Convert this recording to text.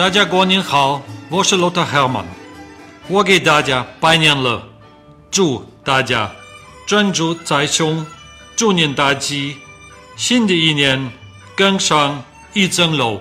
大家过年好，我是罗特海曼，我给大家拜年了，祝大家专注在胸，祝您大吉，新的一年更上一层楼。